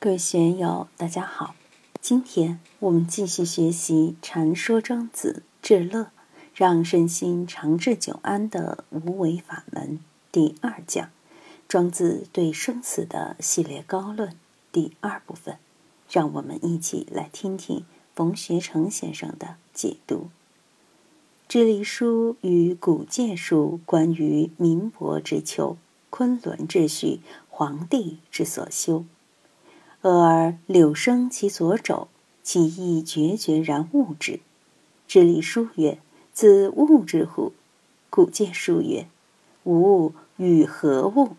各位学友，大家好。今天我们继续学习《禅说庄子治乐，让身心长治久安的无为法门》第二讲——庄子对生死的系列高论第二部分。让我们一起来听听冯学成先生的解读。支离书与古界书关于民伯之秋、昆仑之序、皇帝之所修。俄而柳生其左肘，其意决决然物之。知礼书曰：“自物之乎？”古见书曰：“吾与何物？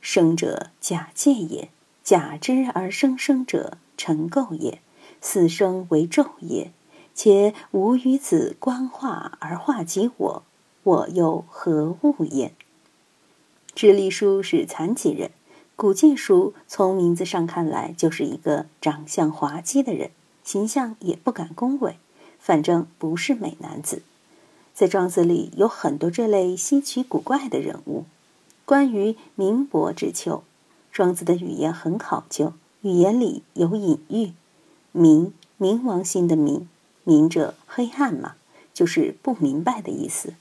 生者假借也。假之而生生者，成构也。死生为昼也。且吾与子观化而化及我，我又何物焉？”知礼书是残疾人。古剑书从名字上看来就是一个长相滑稽的人，形象也不敢恭维，反正不是美男子。在庄子里有很多这类稀奇古怪的人物。关于明伯之秋，庄子的语言很考究，语言里有隐喻。明，冥王星的冥，明者黑暗嘛，就是不明白的意思。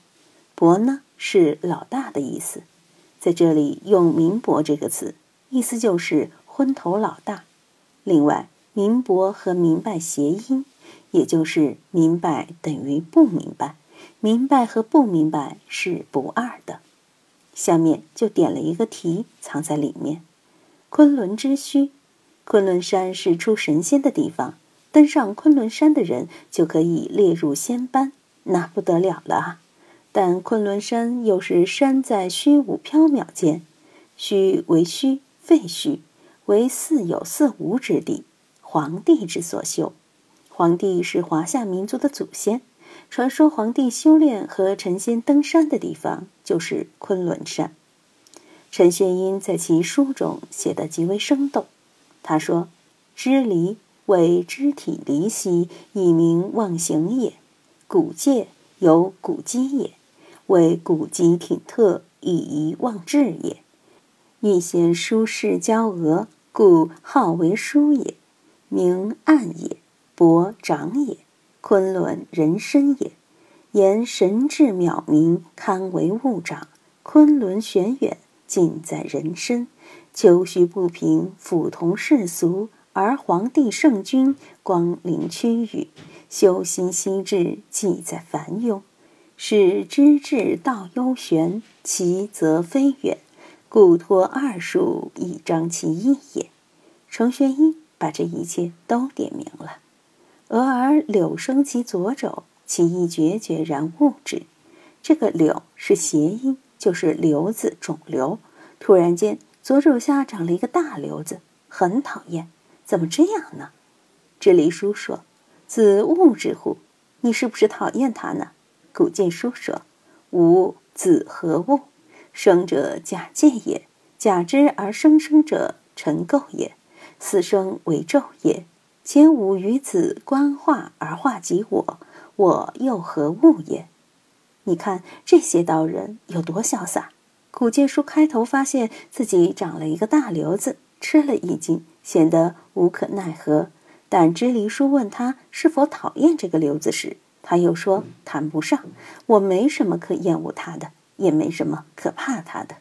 伯呢，是老大的意思，在这里用明伯这个词。意思就是昏头老大。另外，明博和明白谐音，也就是明白等于不明白，明白和不明白是不二的。下面就点了一个题，藏在里面。昆仑之虚，昆仑山是出神仙的地方，登上昆仑山的人就可以列入仙班，那不得了了啊！但昆仑山又是山在虚无缥缈间，虚为虚。废墟为似有似无之地，黄帝之所修。黄帝是华夏民族的祖先，传说黄帝修炼和成仙登山的地方就是昆仑山。陈玄英在其书中写得极为生动。他说：“知离为肢体离兮，以名忘形也；古介有骨肌也，为骨肌挺特，以遗忘志也。”欲显书世交俄，故号为书也。名暗也，博长也。昆仑人身也。言神志渺明，堪为物长。昆仑玄远，尽在人身。求虚不平，俯同世俗，而皇帝圣君，光临区域。修心息志，即在凡庸。使知至道幽玄，其则非远。故托二术以彰其意也。程玄英把这一切都点明了。俄而柳生其左肘，其意决决然物之。这个柳是谐音，就是瘤子、肿瘤。突然间，左肘下长了一个大瘤子，很讨厌。怎么这样呢？这离书说：“子物之乎？你是不是讨厌他呢？”古剑书说：“吾子何物？”生者假借也，假之而生生者，成垢也。死生为昼也。且吾与子观化而化及我，我又何物也？你看这些道人有多潇洒！古剑书开头发现自己长了一个大瘤子，吃了一惊，显得无可奈何。但支离书问他是否讨厌这个瘤子时，他又说谈不上，我没什么可厌恶他的。也没什么可怕他的。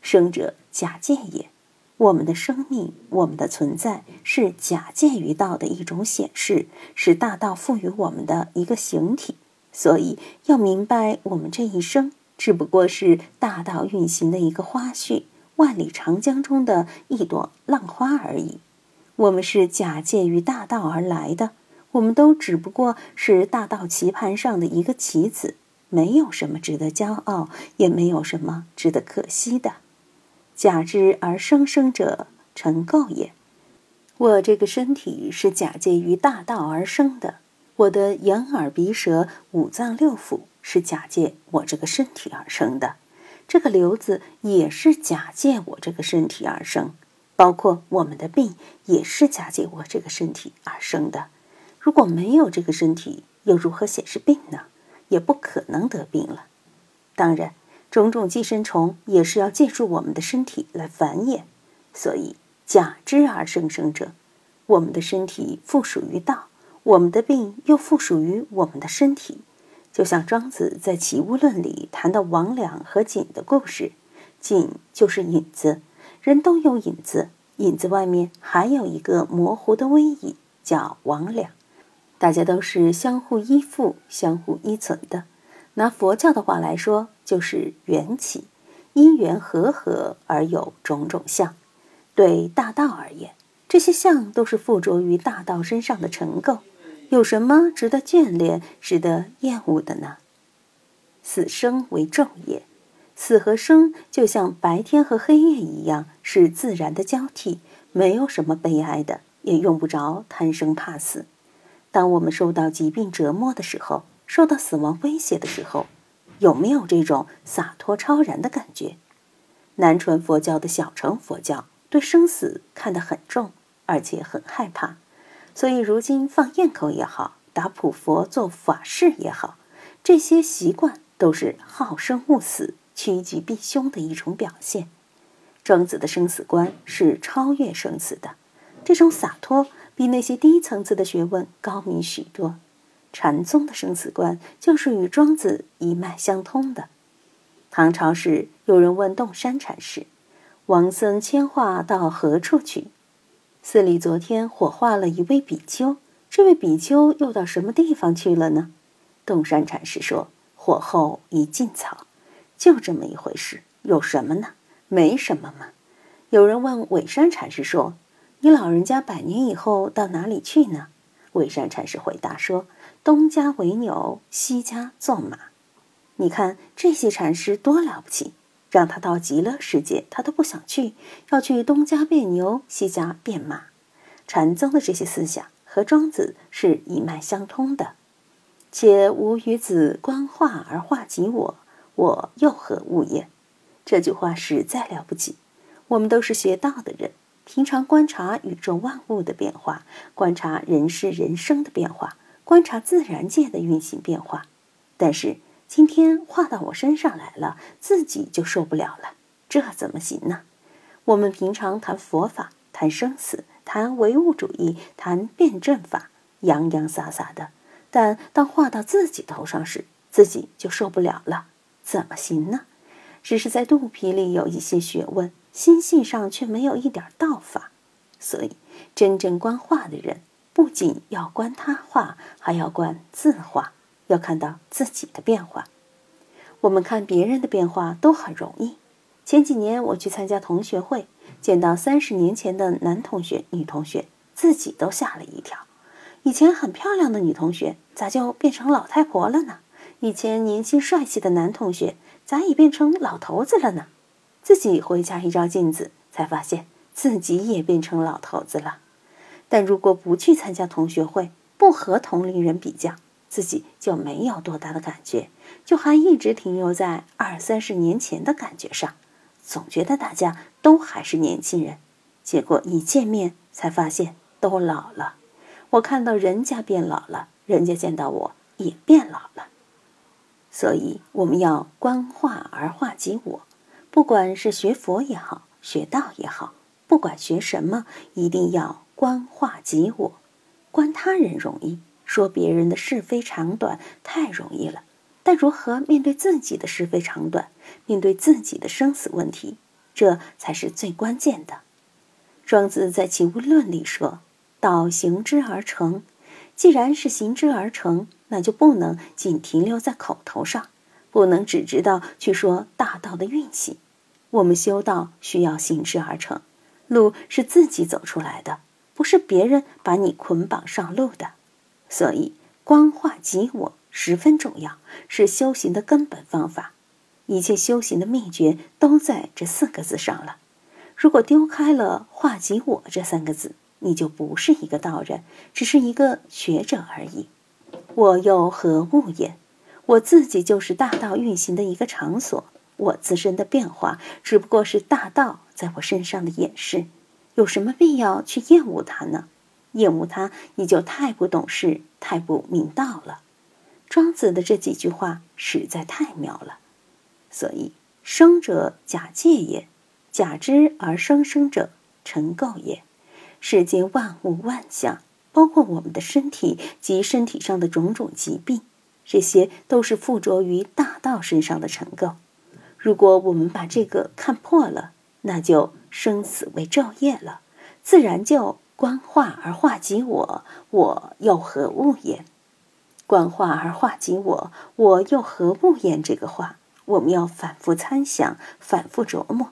生者假借也，我们的生命，我们的存在是假借于道的一种显示，是大道赋予我们的一个形体。所以要明白，我们这一生只不过是大道运行的一个花絮，万里长江中的一朵浪花而已。我们是假借于大道而来的，我们都只不过是大道棋盘上的一个棋子。没有什么值得骄傲，也没有什么值得可惜的。假之而生生者，成垢也。我这个身体是假借于大道而生的，我的眼耳鼻舌五脏六腑是假借我这个身体而生的。这个瘤子也是假借我这个身体而生，包括我们的病也是假借我这个身体而生的。如果没有这个身体，又如何显示病呢？也不可能得病了。当然，种种寄生虫也是要借助我们的身体来繁衍，所以假之而生生者。我们的身体附属于道，我们的病又附属于我们的身体。就像庄子在《齐物论》里谈到王两和井的故事，井就是影子，人都有影子，影子外面还有一个模糊的微影，叫王两。大家都是相互依附、相互依存的。拿佛教的话来说，就是缘起，因缘和合而有种种相。对大道而言，这些相都是附着于大道身上的尘垢。有什么值得眷恋、值得厌恶的呢？死生为昼夜，死和生就像白天和黑夜一样，是自然的交替，没有什么悲哀的，也用不着贪生怕死。当我们受到疾病折磨的时候，受到死亡威胁的时候，有没有这种洒脱超然的感觉？南传佛教的小乘佛教对生死看得很重，而且很害怕，所以如今放焰口也好，打普佛做法事也好，这些习惯都是好生勿死、趋吉避凶的一种表现。庄子的生死观是超越生死的，这种洒脱比那些低层次的学问高明许多。禅宗的生死观就是与庄子一脉相通的。唐朝时，有人问洞山禅师：“王僧迁化到何处去？”寺里昨天火化了一位比丘，这位比丘又到什么地方去了呢？洞山禅师说：“火候已尽草，就这么一回事，有什么呢？没什么嘛。”有人问尾山禅师说：“你老人家百年以后到哪里去呢？”尾山禅师回答说。东家为牛，西家做马。你看这些禅师多了不起，让他到极乐世界，他都不想去，要去东家变牛，西家变马。禅宗的这些思想和庄子是一脉相通的。且吾与子观化而化及我，我又何物也？这句话实在了不起。我们都是学道的人，平常观察宇宙万物的变化，观察人世人生的变化。观察自然界的运行变化，但是今天画到我身上来了，自己就受不了了，这怎么行呢？我们平常谈佛法，谈生死，谈唯物主义，谈辩证法，洋洋洒洒的，但当画到自己头上时，自己就受不了了，怎么行呢？只是在肚皮里有一些学问，心性上却没有一点道法，所以真正观画的人。不仅要观他画，还要观自画，要看到自己的变化。我们看别人的变化都很容易。前几年我去参加同学会，见到三十年前的男同学、女同学，自己都吓了一跳。以前很漂亮的女同学，咋就变成老太婆了呢？以前年轻帅气的男同学，咋也变成老头子了呢？自己回家一照镜子，才发现自己也变成老头子了。但如果不去参加同学会，不和同龄人比较，自己就没有多大的感觉，就还一直停留在二三十年前的感觉上，总觉得大家都还是年轻人。结果一见面才发现都老了。我看到人家变老了，人家见到我也变老了。所以我们要观化而化及我，不管是学佛也好，学道也好，不管学什么，一定要。观化即我，观他人容易，说别人的是非长短太容易了。但如何面对自己的是非长短，面对自己的生死问题，这才是最关键的。庄子在《齐物论》里说：“道行之而成，既然是行之而成，那就不能仅停留在口头上，不能只知道去说大道的运行。我们修道需要行之而成，路是自己走出来的。”不是别人把你捆绑上路的，所以光化即我十分重要，是修行的根本方法。一切修行的秘诀都在这四个字上了。如果丢开了“化即我”这三个字，你就不是一个道人，只是一个学者而已。我又何物也？我自己就是大道运行的一个场所，我自身的变化只不过是大道在我身上的掩饰。有什么必要去厌恶它呢？厌恶它，你就太不懂事，太不明道了。庄子的这几句话实在太妙了。所以，生者假借也，假之而生生者，尘垢也。世间万物万象，包括我们的身体及身体上的种种疾病，这些都是附着于大道身上的尘垢。如果我们把这个看破了，那就生死为昼夜了，自然就观化而化及我，我又何物也？观化而化及我，我又何物也？这个话，我们要反复参想，反复琢磨。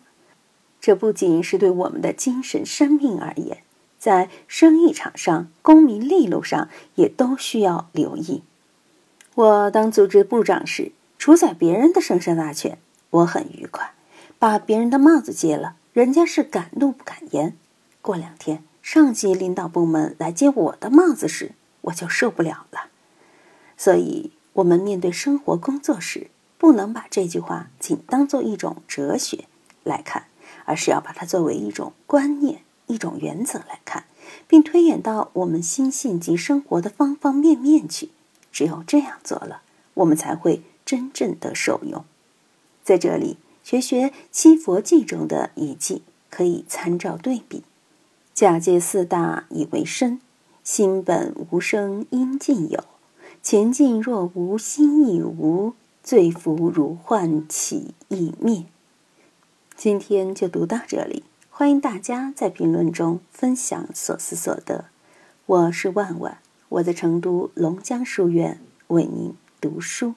这不仅是对我们的精神生命而言，在生意场上、功名利禄上，也都需要留意。我当组织部长时，主宰别人的生杀大权。我很愉快，把别人的帽子揭了，人家是敢怒不敢言。过两天，上级领导部门来揭我的帽子时，我就受不了了。所以，我们面对生活工作时，不能把这句话仅当做一种哲学来看，而是要把它作为一种观念、一种原则来看，并推演到我们心性及生活的方方面面去。只有这样做了，我们才会真正的受用。在这里学学七佛记中的一记，可以参照对比。假借四大以为身，心本无生应尽有。前进若无心亦无，罪福如幻起亦灭。今天就读到这里，欢迎大家在评论中分享所思所得。我是万万，我在成都龙江书院为您读书。